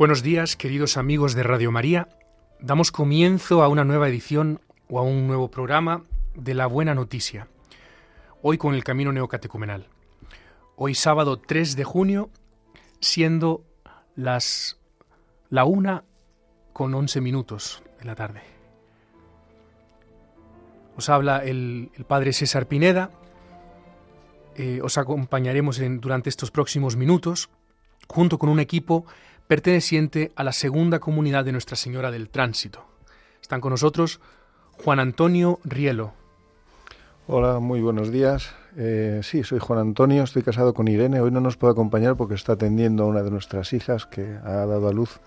Buenos días, queridos amigos de Radio María. Damos comienzo a una nueva edición o a un nuevo programa de La Buena Noticia. Hoy con el Camino Neocatecumenal. Hoy sábado 3 de junio, siendo las la una con 11 minutos de la tarde. Os habla el, padre César Pineda. Eh, os acompañaremos en, durante estos próximos minutos junto con un equipo perteneciente a la segunda comunidad de Nuestra Señora del Tránsito. Están con nosotros Juan Antonio Rielo. Hola, muy buenos días. Eh, sí, soy Juan Antonio, estoy casado con Irene. Hoy no nos puede acompañar porque está atendiendo a una de nuestras hijas que ha dado a luz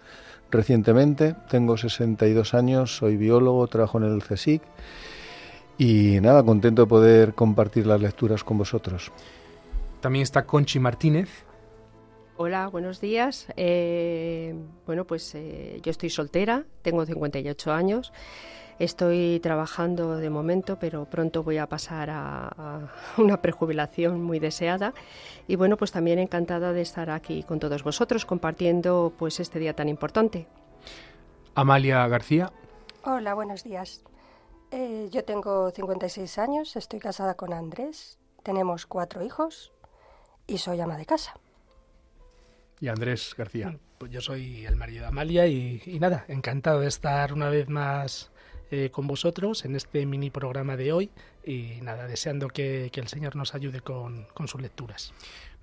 recientemente. Tengo 62 años, soy biólogo, trabajo en el CSIC y nada, contento de poder compartir las lecturas con vosotros. También está Conchi Martínez. Hola, buenos días. Eh, bueno, pues eh, yo estoy soltera, tengo 58 años. Estoy trabajando de momento, pero pronto voy a pasar a, a, una prejubilación muy deseada. Y bueno, pues también encantada de estar aquí con todos vosotros compartiendo pues este día tan importante. Amalia García. Hola, buenos días. Eh, yo tengo 56 años, estoy casada con Andrés, tenemos cuatro hijos y soy ama de casa. Y Andrés García. Pues yo soy el marido de Amalia y, y nada, encantado de estar una vez más eh, con vosotros en este mini programa de hoy y nada, deseando que, que el Señor nos ayude con, con, sus lecturas.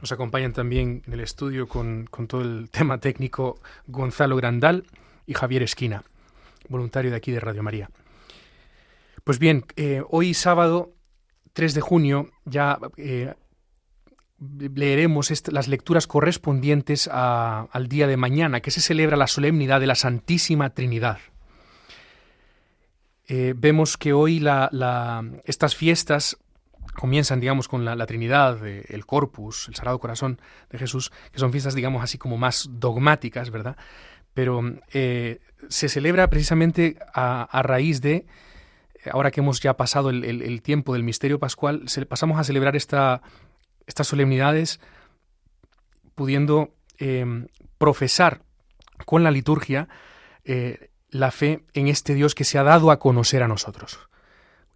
Nos acompañan también en el estudio con, con todo el tema técnico Gonzalo Grandal y Javier Esquina, voluntario de aquí de Radio María. Pues bien, eh, hoy sábado 3 de junio ya eh, leeremos las lecturas correspondientes al día de mañana, que se celebra la solemnidad de la Santísima Trinidad. Eh, vemos que hoy estas fiestas comienzan, digamos, con la, Trinidad, eh, el Corpus, el Sagrado Corazón de Jesús, que son fiestas, digamos, así como más dogmáticas, ¿verdad? Pero eh, se celebra precisamente a, raíz de, ahora que hemos ya pasado el, tiempo del misterio pascual, pasamos a celebrar esta estas solemnidades pudiendo eh, profesar con la liturgia eh, la fe en este Dios que se ha dado a conocer a nosotros.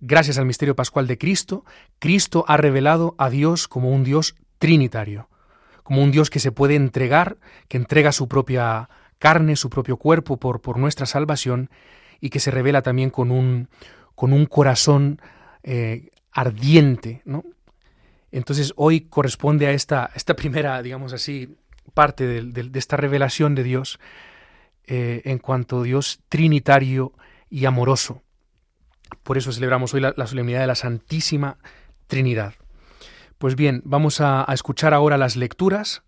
Gracias al misterio pascual de Cristo, Cristo ha revelado a Dios como un Dios trinitario, como un Dios que se puede entregar, que entrega su propia carne, su propio cuerpo por, por nuestra salvación y que se revela también con un, con un corazón eh, ardiente, ¿no? Entonces hoy corresponde a esta, esta primera, digamos así, parte de, esta revelación de Dios eh, en cuanto a Dios trinitario y amoroso. Por eso celebramos hoy la, solemnidad de la Santísima Trinidad. Pues bien, vamos a, escuchar ahora las lecturas.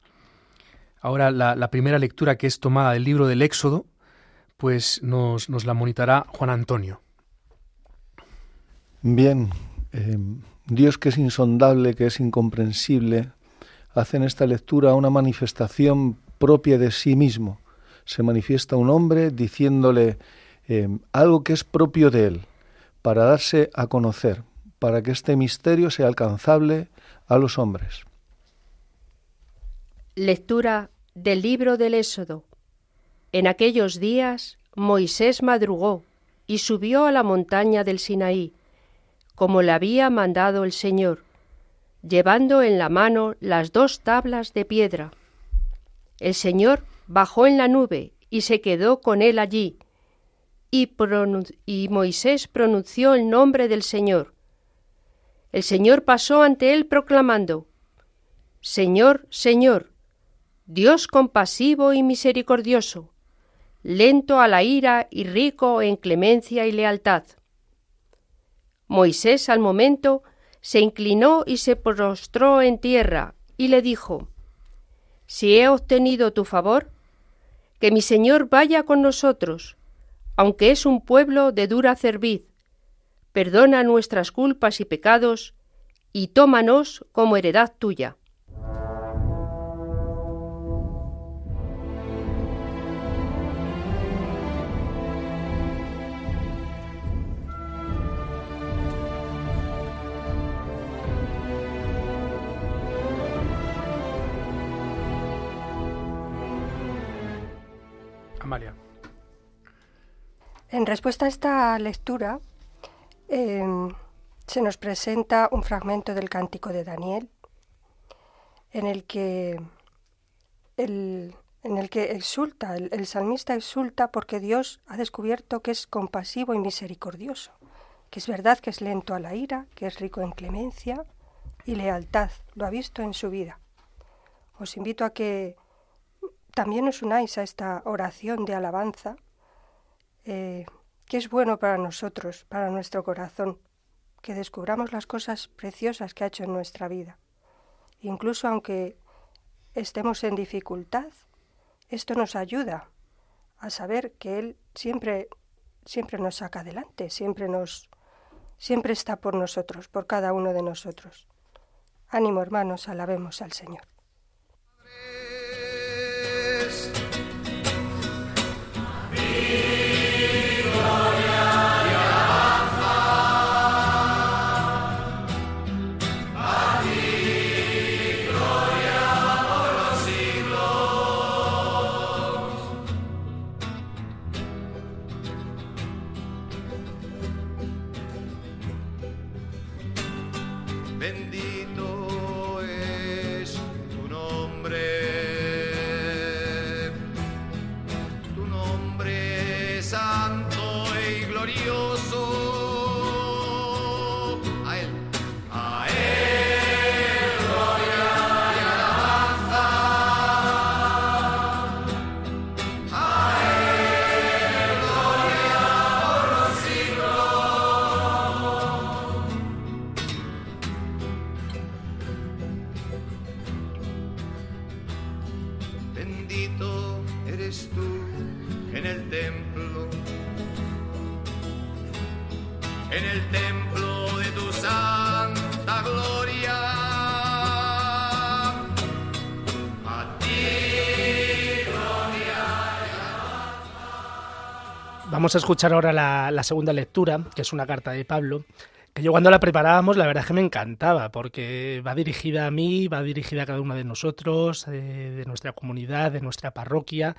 Ahora la, la, primera lectura que es tomada del libro del Éxodo, pues nos, nos la monitará Juan Antonio. Bien, eh, Dios que es insondable, que es incomprensible, hace en esta lectura una manifestación propia de sí mismo. Se manifiesta un hombre diciéndole eh, algo que es propio de él, para darse a conocer, para que este misterio sea alcanzable a los hombres. Lectura del libro del Éxodo. En aquellos días Moisés madrugó y subió a la montaña del Sinaí como le había mandado el Señor, llevando en la mano las dos tablas de piedra. El Señor bajó en la nube y se quedó con él allí, y, y, Moisés pronunció el nombre del Señor. El Señor pasó ante él proclamando, Señor, Señor, Dios compasivo y misericordioso, lento a la ira y rico en clemencia y lealtad. Moisés al momento se inclinó y se prostró en tierra y le dijo, Si he obtenido tu favor, que mi Señor vaya con nosotros, aunque es un pueblo de dura cerviz, perdona nuestras culpas y pecados, y tómanos como heredad tuya. En respuesta a esta lectura, em, se nos presenta un fragmento del cántico de Daniel, en el que el, en el que exulta, el, salmista exulta porque Dios ha descubierto que es compasivo y misericordioso, que es verdad que es lento a la ira, que es rico en clemencia y lealtad, lo ha visto en su vida. Os invito a que también os unáis a esta oración de alabanza eh, que es bueno para nosotros, para nuestro corazón, que descubramos las cosas preciosas que ha hecho en nuestra vida. Incluso aunque estemos en dificultad, esto nos ayuda a saber que Él siempre, siempre nos saca adelante, siempre nos, siempre está por nosotros, por cada uno de nosotros. Ánimo, hermanos, alabemos al Señor. Vamos a escuchar ahora la, segunda lectura, que es una carta de Pablo, que yo cuando la preparábamos la verdad es que me encantaba, porque va dirigida a mí, va dirigida a cada uno de nosotros, eh, de nuestra comunidad, de nuestra parroquia,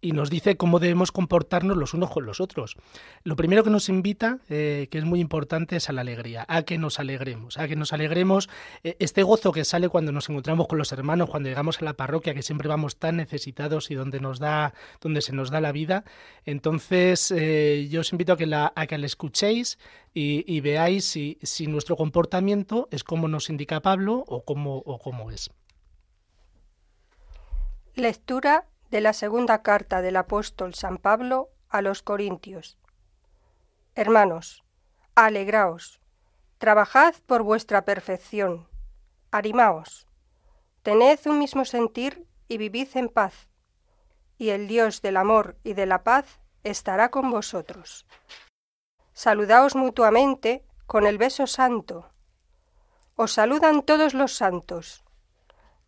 y nos dice cómo debemos comportarnos los unos con los otros. Lo primero que nos invita, eh, que es muy importante, es a la alegría, a que nos alegremos, a que nos alegremos. Eh, este gozo que sale cuando nos encontramos con los hermanos, cuando llegamos a la parroquia, que siempre vamos tan necesitados y donde nos da, donde se nos da la vida. Entonces, eh, yo os invito a que la, a que la escuchéis y, veáis si, si, nuestro comportamiento es como nos indica Pablo o cómo, o cómo es. Lectura de la segunda carta del apóstol San Pablo a los Corintios. Hermanos, alegraos, trabajad por vuestra perfección, animaos, tened un mismo sentir y vivid en paz, y el Dios del amor y de la paz estará con vosotros. Saludaos mutuamente con el beso santo. Os saludan todos los santos.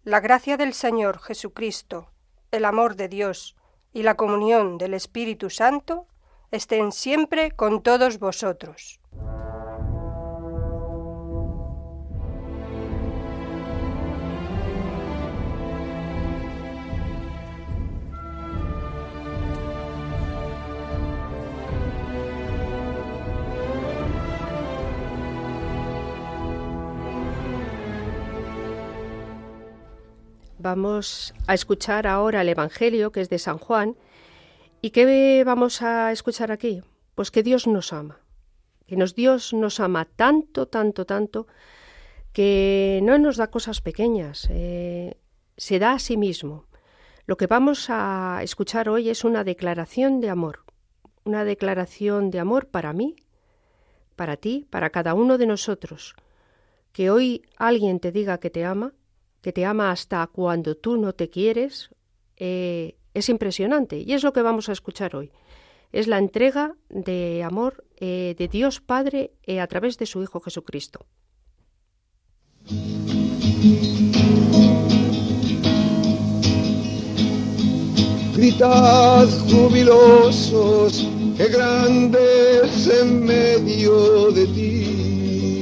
La gracia del Señor Jesucristo, el amor de Dios y la comunión del Espíritu Santo estén siempre con todos vosotros. Vamos a escuchar ahora el Evangelio, que es de San Juan. ¿Y qué vamos a escuchar aquí? Pues que Dios nos ama. Que nos, Dios nos ama tanto, tanto, tanto, que no nos da cosas pequeñas, eh, se da a sí mismo. Lo que vamos a escuchar hoy es una declaración de amor, una declaración de amor para mí, para ti, para cada uno de nosotros. Que hoy alguien te diga que te ama, que te ama hasta cuando tú no te quieres, eh, es impresionante y es lo que vamos a escuchar hoy. Es la entrega de amor eh, de Dios Padre eh, a través de su Hijo Jesucristo. Gritad jubilosos, que grandes en medio de ti,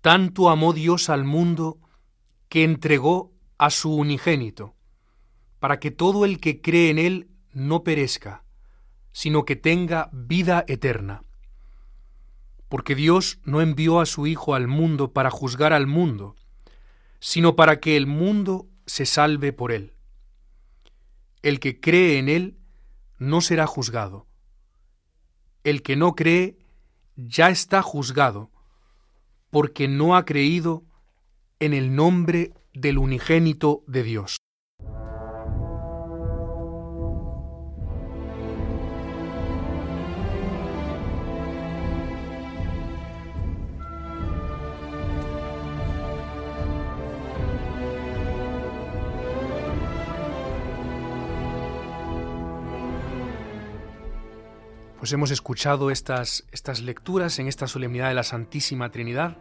Tanto amó Dios al mundo que entregó a su unigénito, para que todo el que cree en Él no perezca, sino que tenga vida eterna. Porque Dios no envió a su Hijo al mundo para juzgar al mundo, sino para que el mundo se salve por Él. El que cree en Él no será juzgado. El que no cree ya está juzgado, porque no ha creído en el nombre del unigénito de Dios. Pues hemos escuchado estas, estas lecturas en esta solemnidad de la Santísima Trinidad,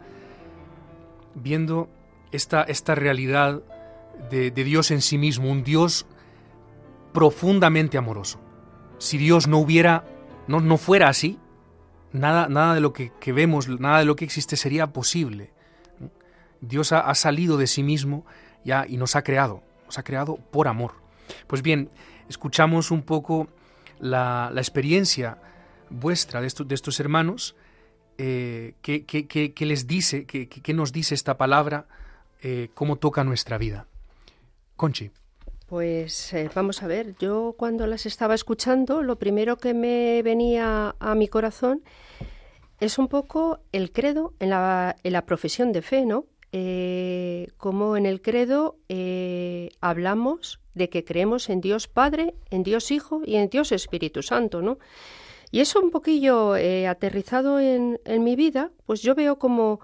viendo esta, esta realidad de, Dios en sí mismo, un Dios profundamente amoroso. Si Dios no hubiera, no, no fuera así, nada, nada de lo que, vemos, nada de lo que existe sería posible. Dios ha, salido de sí mismo ya y nos ha creado, nos ha creado por amor. Pues bien, escuchamos un poco la, la experiencia vuestra de, estos, de estos hermanos, eh, ¿qué, les dice, qué, nos dice esta palabra, eh, cómo toca nuestra vida? Conchi. Pues eh, vamos a ver, yo cuando las estaba escuchando, lo primero que me venía a mi corazón es un poco el credo en la, en la profesión de fe, ¿no? como en el credo hablamos de que creemos en Dios Padre, en Dios Hijo y en Dios Espíritu Santo, ¿no? Y eso un poquillo eh, aterrizado en, en, mi vida, pues yo veo como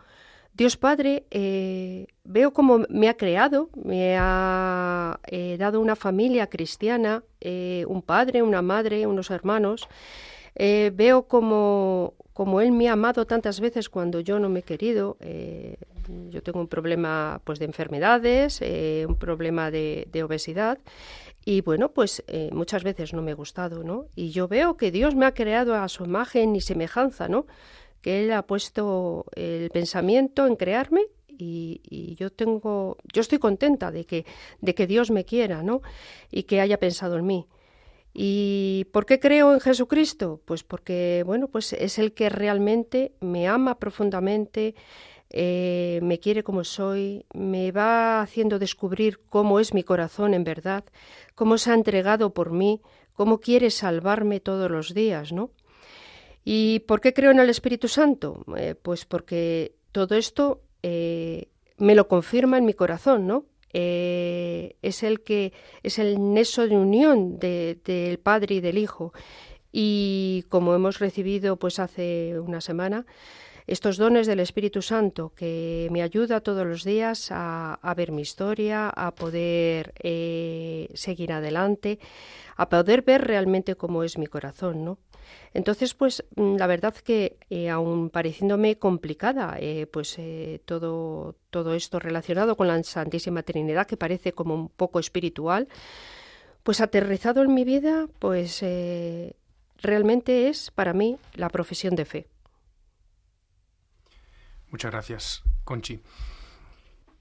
Dios Padre, eh, veo como me ha creado, me ha eh, dado una familia cristiana, un padre, una madre, unos hermanos. veo como, como Él me ha amado tantas veces cuando yo no me he querido. yo tengo un problema pues, de enfermedades, un problema de, de obesidad. Y bueno, pues eh, muchas veces no me he gustado, ¿no? Y yo veo que Dios me ha creado a su imagen y semejanza, ¿no? Que Él ha puesto el pensamiento en crearme y, yo tengo, yo estoy contenta de que, de que Dios me quiera, ¿no? Y que haya pensado en mí. ¿Y por qué creo en Jesucristo? Pues porque, bueno, pues es el que realmente me ama profundamente, eh, me quiere como soy, me va haciendo descubrir cómo es mi corazón en verdad, cómo se ha entregado por mí, cómo quiere salvarme todos los días, ¿no? ¿Y por qué creo en el Espíritu Santo? Eh, pues porque todo esto eh, me lo confirma en mi corazón, ¿no? es el que es el neso de unión del Padre y del Hijo. Y como hemos recibido pues hace una semana, estos dones del Espíritu Santo que me ayuda todos los días a, ver mi historia, a poder eh, seguir adelante, a poder ver realmente cómo es mi corazón, ¿no? Entonces, pues mm, la verdad que eh, aun pareciéndome complicada, eh, pues todo, todo esto relacionado con la Santísima Trinidad, que parece como un poco espiritual, pues aterrizado en mi vida, pues realmente es para mí la profesión de fe. Muchas gracias, Conchi.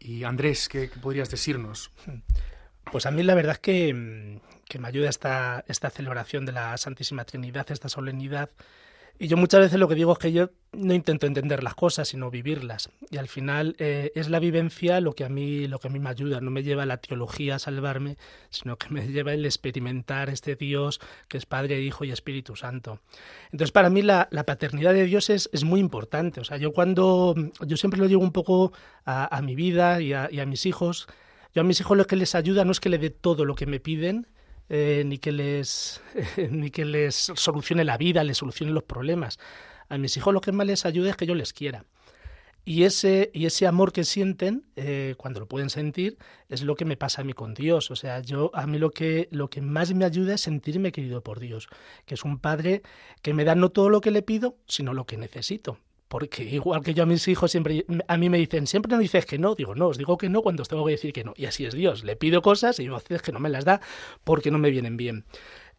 Y Andrés, ¿qué, podrías decirnos? Pues a mí la verdad es que, mm, me ayuda esta, esta celebración de la Santísima Trinidad, esta solemnidad, y yo muchas veces lo que digo es que yo no intento entender las cosas, sino vivirlas. Y al final eh, es la vivencia lo que a mí lo que a mí me ayuda. No me lleva la teología a salvarme, sino que me lleva el experimentar este Dios que es Padre, Hijo y Espíritu Santo. Entonces para mí la, paternidad de Dios es, es, muy importante. O sea, yo cuando yo siempre lo digo un poco a, mi vida y a, y a mis hijos. Yo a mis hijos lo que les ayuda no es que le dé todo lo que me piden, eh, ni, que les, ni que les solucione la vida, les solucione los problemas. A mis hijos lo que más les ayuda es que yo les quiera. Y ese, y ese amor que sienten, eh, cuando lo pueden sentir, es lo que me pasa a mí con Dios. O sea, yo a mí lo que, lo que más me ayuda es sentirme querido por Dios, que es un Padre que me da no todo lo que le pido, sino lo que necesito porque igual que yo a mis hijos siempre a mí me dicen, siempre no dices que no, digo, no, os digo que no cuando os tengo que decir que no. Y así es Dios, le pido cosas y veces que no me las da porque no me vienen bien.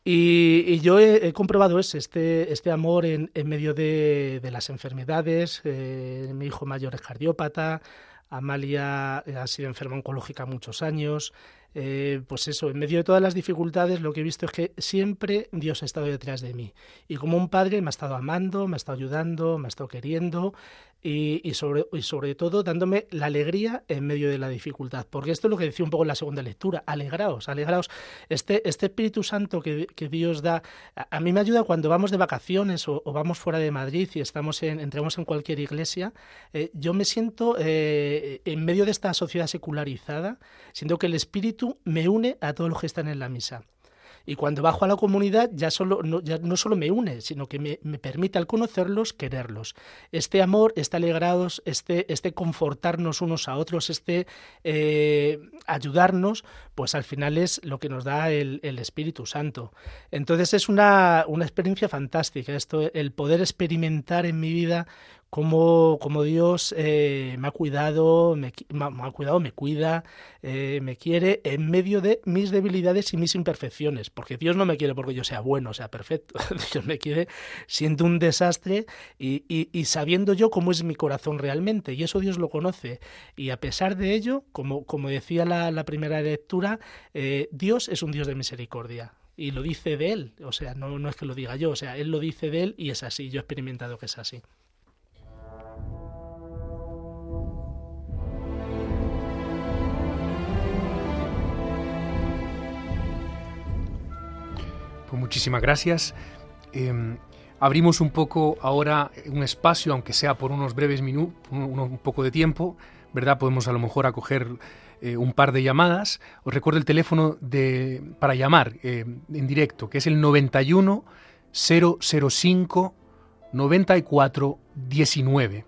Y, yo he, comprobado ese, este, este amor en, en medio de, de, las enfermedades. Eh, mi hijo mayor es cardiópata, Amalia ha sido enferma oncológica muchos años. Eh, pues eso, en medio de todas las dificultades, lo que he visto es que siempre Dios ha estado detrás de mí. Y como un padre me ha estado amando, me ha estado ayudando, me ha estado queriendo y, sobre, y sobre todo dándome la alegría en medio de la dificultad. Porque esto es lo que decía un poco en la segunda lectura, alegraos, alegraos. Este, este Espíritu Santo que, Dios da, a, mí me ayuda cuando vamos de vacaciones o, vamos fuera de Madrid y estamos en, entramos en cualquier iglesia, eh, yo me siento eh, en medio de esta sociedad secularizada, siento que el Espíritu me une a todos los que están en la misa. Y cuando bajo a la comunidad ya, solo, no, ya no solo me une, sino que me, permite al conocerlos quererlos. Este amor, este alegrados, este, este confortarnos unos a otros, este eh, ayudarnos, pues al final es lo que nos da el, Espíritu Santo. Entonces es una, una experiencia fantástica esto, el poder experimentar en mi vida cómo, Dios eh, me ha cuidado, me, ha cuidado, me cuida, eh, me quiere en medio de mis debilidades y mis imperfecciones, porque Dios no me quiere porque yo sea bueno, sea perfecto, Dios me quiere siendo un desastre y, sabiendo yo cómo es mi corazón realmente, y eso Dios lo conoce, y a pesar de ello, como, como decía la, primera lectura, eh, Dios es un Dios de misericordia. Y lo dice de él, o sea, no, no es que lo diga yo, o sea, él lo dice de él y es así, yo he experimentado que es así. Pues muchísimas gracias. Em, abrimos un poco ahora un espacio, aunque sea por unos breves minutos, un, poco de tiempo, ¿verdad? Podemos a lo mejor acoger eh, un par de llamadas. Os recuerdo el teléfono de, para llamar eh, en directo, que es el 91 005 94 19.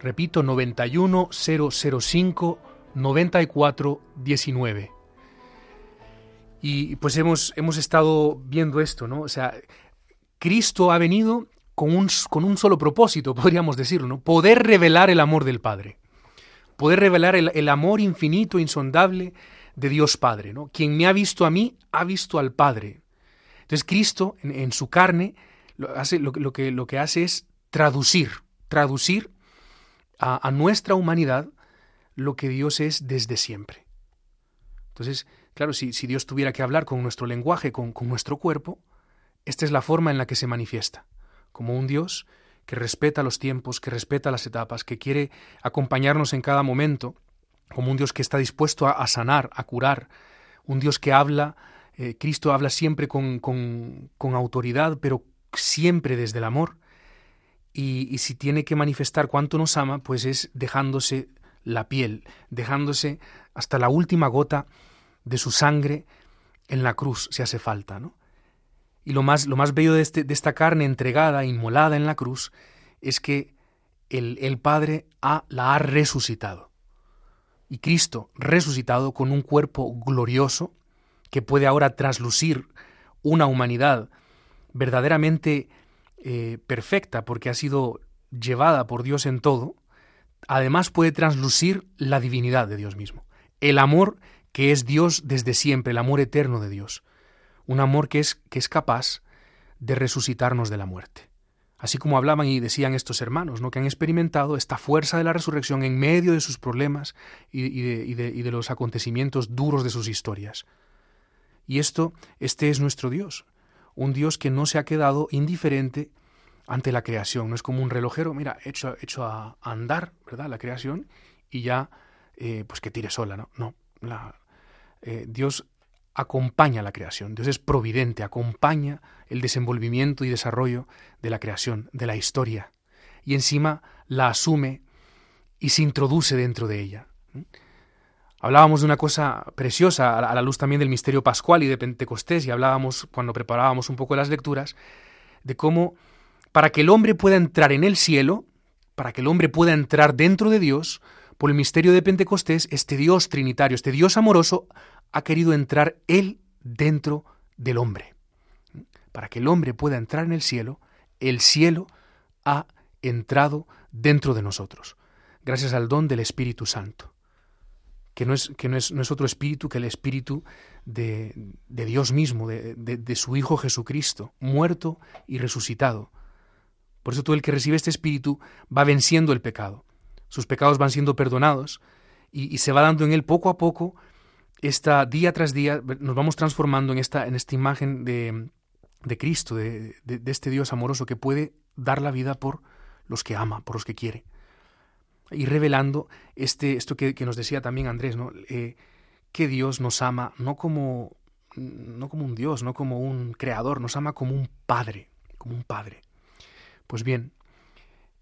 Repito, 91 005 94 19. Y pues hemos, hemos estado viendo esto, ¿no? O sea, Cristo ha venido con un, con un solo propósito, podríamos decirlo, ¿no? Poder revelar el amor del Padre. Poder revelar el, amor infinito, insondable de Dios Padre, ¿no? Quien me ha visto a mí, ha visto al Padre. Entonces Cristo, en, su carne, lo, hace, lo, que, lo que hace es traducir, traducir a, a nuestra humanidad lo que Dios es desde siempre. Entonces, Claro, si, Dios tuviera que hablar con nuestro lenguaje, con, nuestro cuerpo, esta es la forma en la que se manifiesta, como un Dios que respeta los tiempos, que respeta las etapas, que quiere acompañarnos en cada momento, como un Dios que está dispuesto a, sanar, a curar, un Dios que habla, eh, Cristo habla siempre con, autoridad, pero siempre desde el amor, y, y, si tiene que manifestar cuánto nos ama, pues es dejándose la piel, dejándose hasta la última gota de su sangre en la cruz, si hace falta, ¿no? Y lo más, lo más bello de, este, de esta carne entregada, inmolada en la cruz, es que el, el Padre ha, la ha resucitado. Y Cristo, resucitado con un cuerpo glorioso, que puede ahora traslucir una humanidad verdaderamente eh, perfecta, porque ha sido llevada por Dios en todo, además puede traslucir la divinidad de Dios mismo. El amor que es Dios desde siempre, el amor eterno de Dios, un amor que es, que es capaz de resucitarnos de la muerte. Así como hablaban y decían estos hermanos, ¿no? que han experimentado esta fuerza de la resurrección en medio de sus problemas y, de, los acontecimientos duros de sus historias. Y esto, este es nuestro Dios, un Dios que no se ha quedado indiferente ante la creación. No es como un relojero, mira, hecho, hecho a andar, ¿verdad? La creación y ya, eh, pues que tire sola, ¿no? No, la, eh, Dios acompaña la creación, Dios es providente, acompaña el desenvolvimiento y desarrollo de la creación, de la historia, y encima la asume y se introduce dentro de ella. Hablábamos de una cosa preciosa a la luz también del misterio pascual y de Pentecostés, y hablábamos cuando preparábamos un poco las lecturas, de cómo para que el hombre pueda entrar en el cielo, para que el hombre pueda entrar dentro de Dios, por el misterio de Pentecostés, este Dios trinitario, este Dios amoroso, ha querido entrar Él dentro del hombre. Para que el hombre pueda entrar en el cielo, el cielo ha entrado dentro de nosotros, gracias al don del Espíritu Santo, que no es, que no es, no es otro espíritu que el espíritu de, de Dios mismo, de, de su Hijo Jesucristo, muerto y resucitado. Por eso todo el que recibe este espíritu va venciendo el pecado sus pecados van siendo perdonados y, se va dando en él poco a poco, esta día tras día, nos vamos transformando en esta, en esta imagen de, de Cristo, de, de, este Dios amoroso que puede dar la vida por los que ama, por los que quiere. Y revelando este, esto que, nos decía también Andrés, ¿no? Eh, que Dios nos ama no como, no como un Dios, no como un creador, nos ama como un Padre, como un Padre. Pues bien,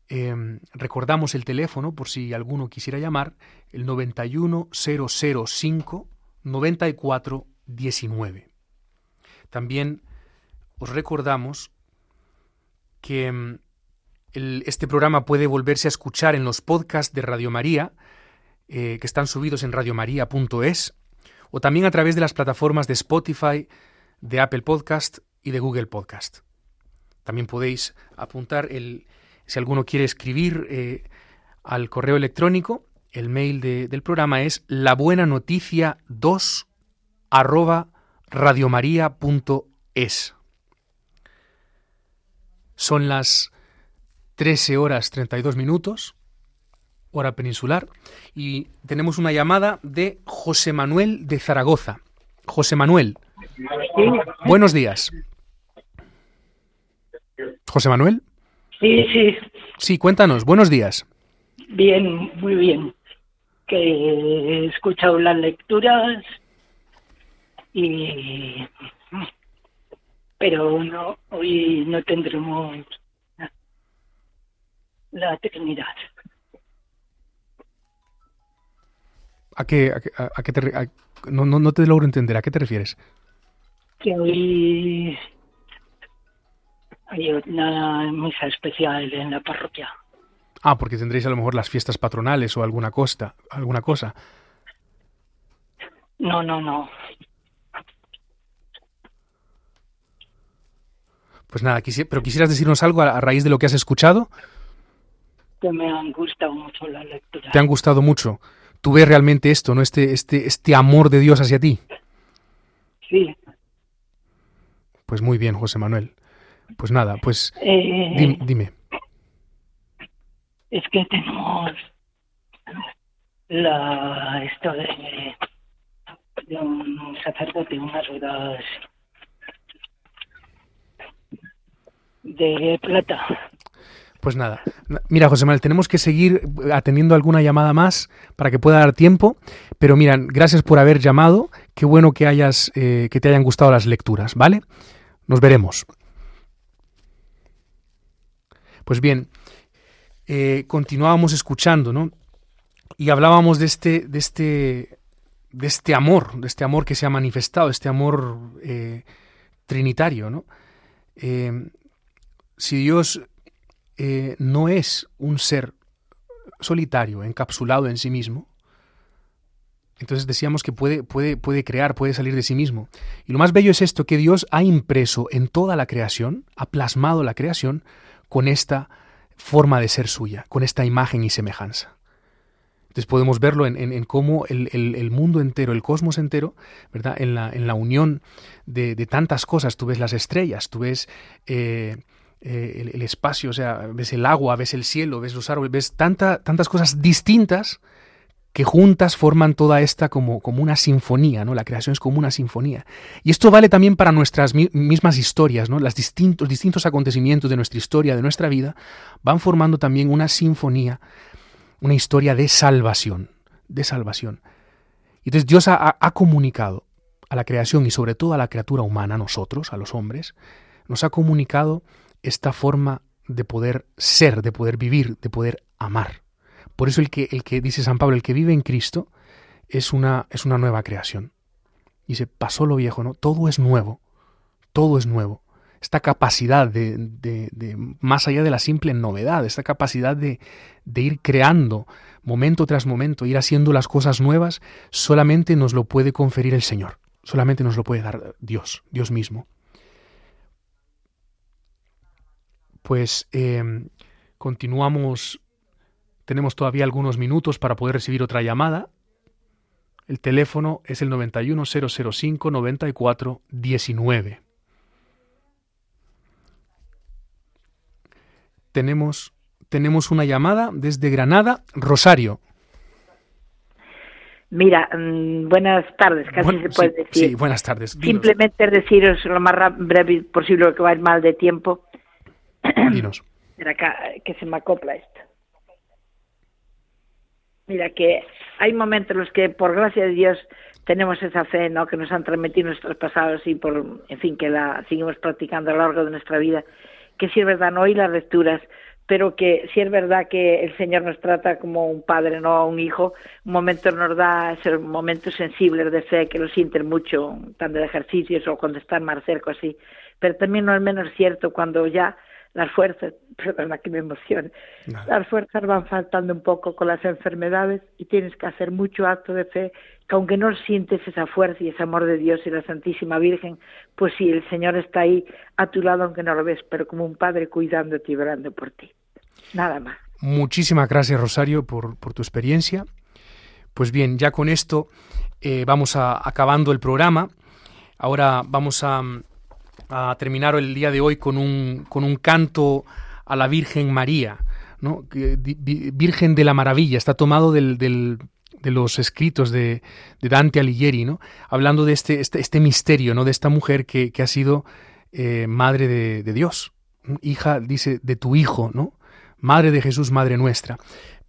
Em, recordamos el teléfono por si alguno quisiera llamar, el 91005 9419. También os recordamos que em, este programa puede volverse a escuchar en los podcasts de Radio María, eh, que están subidos en radiomaria.es, o también a través de las plataformas de Spotify, de Apple Podcast y de Google Podcast. También podéis apuntar el, si alguno quiere escribir eh, al correo electrónico, el mail del programa es la buena noticia 2 arroba radiomaria.es. Son las 13 horas 32 minutos, hora peninsular, y tenemos una llamada de José Manuel de Zaragoza. José Manuel, buenos días. José Manuel. Sí, sí. Sí, cuéntanos. Buenos días. Bien, muy bien. Que he escuchado las lecturas y pero no hoy no tendremos la Trinidad. ¿A qué, a, qué te, no, no, no te logro entender? ¿A qué te refieres? Que hoy hay una misa especial en la parroquia. Ah, porque tendréis a lo mejor las fiestas patronales o alguna costa, alguna cosa. No, no, no. Pues nada, pero quisieras decirnos algo a, raíz de lo que has escuchado. Que me han gustado mucho las lecturas. Te han gustado mucho. ¿Tú ves realmente esto, no este, este, este amor de Dios hacia ti? Sí. Pues muy bien, José Manuel. Pues nada, pues eh, dime, Es que tenemos la esto de, un sacerdote, unas bodas de plata. Pues nada, mira José Manuel, tenemos que seguir atendiendo alguna llamada más para que pueda dar tiempo, pero mira, gracias por haber llamado, qué bueno que hayas, eh, que te hayan gustado las lecturas, ¿vale? Nos veremos. Pues bien, eh, continuábamos escuchando, ¿no? Y hablábamos de este, de este, de este amor, de este amor que se ha manifestado, este amor eh, trinitario, ¿no? Eh, si Dios no es un ser solitario, encapsulado en sí mismo, entonces decíamos que puede, puede, puede crear, puede salir de sí mismo. Y lo más bello es esto, que Dios ha impreso en toda la creación, ha plasmado la creación, con esta forma de ser suya, con esta imagen y semejanza. Entonces podemos verlo en, cómo el, mundo entero, el cosmos entero, ¿verdad? En la, en la unión de, tantas cosas. Tú ves las estrellas, tú ves eh, eh, el, espacio, o sea, ves el agua, ves el cielo, ves los árboles, ves tanta, tantas cosas distintas que juntas forman toda esta como, como una sinfonía, ¿no? La creación es como una sinfonía. Y esto vale también para nuestras mismas historias, ¿no? Los distintos, distintos acontecimientos de nuestra historia, de nuestra vida, van formando también una sinfonía, una historia de salvación, de salvación. Y entonces Dios ha, ha comunicado a la creación y sobre todo a la criatura humana, a nosotros, a los hombres, nos ha comunicado esta forma de poder ser, de poder vivir, de poder amar. Por eso el que, el que dice San Pablo, el que vive en Cristo es una, es una nueva creación. Dice, pasó lo viejo, ¿no? Todo es nuevo, todo es nuevo. Esta capacidad de, de, de más allá de la simple novedad, esta capacidad de, de ir creando momento tras momento, ir haciendo las cosas nuevas, solamente nos lo puede conferir el Señor, solamente nos lo puede dar Dios, Dios mismo. Pues eh, continuamos, tenemos todavía algunos minutos para poder recibir otra llamada. El teléfono es el 91005-9419. Tenemos, tenemos una llamada desde Granada, Rosario. Mira, mmm, buenas tardes, casi se puede sí, decir. Sí, buenas tardes. Dinos, Simplemente deciros lo más breve posible que va a ir mal de tiempo. dinos. Acá, que se me acopla esto. Mira que hay momentos en los que, por gracia de Dios, tenemos esa fe, ¿no? Que nos han transmitido nuestros pasados y por, en fin, que la seguimos practicando a lo largo de nuestra vida. Que sí es verdad, no oí las lecturas, pero que sí es verdad que el Señor nos trata como un padre, no a un hijo. Un momento nos da esos momentos sensibles de fe que lo sienten mucho, tanto de ejercicios o cuando están más cerca, así. Pero también no es menos cierto cuando ya las fuerzas, perdona que me emocione, Nada. las fuerzas van faltando un poco con las enfermedades y tienes que hacer mucho acto de fe, que aunque no sientes esa fuerza y ese amor de Dios y la Santísima Virgen, pues sí, el Señor está ahí a tu lado aunque no lo ves, pero como un padre cuidándote y velando por ti. Nada más. Muchísimas gracias, Rosario, por, por tu experiencia. Pues bien, ya con esto eh, vamos a, acabando el programa. Ahora vamos a, a terminar el día de hoy con un, con un canto a la Virgen María, ¿no? Virgen de la Maravilla. Está tomado del, del- de los escritos de, de Dante Alighieri, ¿no? Hablando de este, este, este misterio, ¿no? De esta mujer que, que ha sido eh, madre de, de Dios. Hija, dice, de tu hijo, ¿no? Madre de Jesús, Madre nuestra.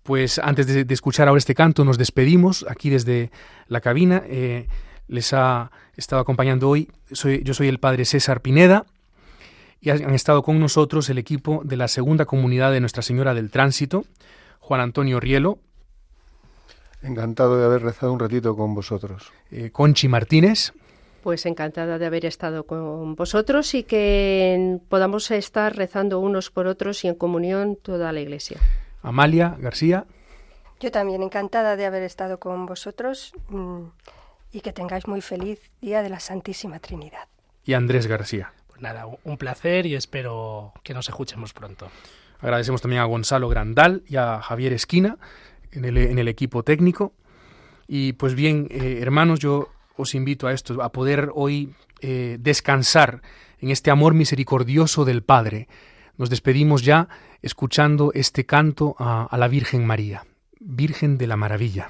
Pues antes de, de escuchar ahora este canto, nos despedimos aquí desde la cabina. Eh, les ha estado acompañando hoy. Soy, yo soy el padre César Pineda y han estado con nosotros el equipo de la segunda comunidad de Nuestra Señora del Tránsito, Juan Antonio Rielo, Encantado de haber rezado un ratito con vosotros. eh, Conchi Martínez, Pues encantada de haber estado con vosotros y que podamos estar rezando unos por otros y en comunión toda la Iglesia. Amalia García, Yo también encantada de haber estado con vosotros mm, y que tengáis muy feliz Día de la Santísima Trinidad. y Andrés García. Pues nada, un placer y espero que nos escuchemos pronto. Agradecemos también a Gonzalo Grandal y a Javier Esquina en el, en el equipo técnico. Y pues bien, eh, hermanos, yo os invito a esto, a poder hoy eh, descansar en este amor misericordioso del Padre. Nos despedimos ya escuchando este canto a, a la Virgen María, Virgen de la Maravilla.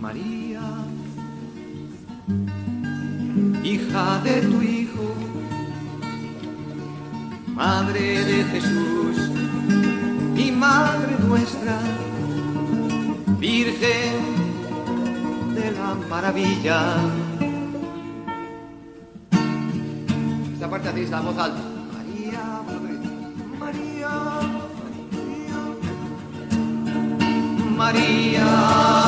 María, hija de tu Hijo, Madre de Jesús y Madre nuestra, Virgen de la Maravilla. Esta parte hacéis la voz alta. María, María, María. Hija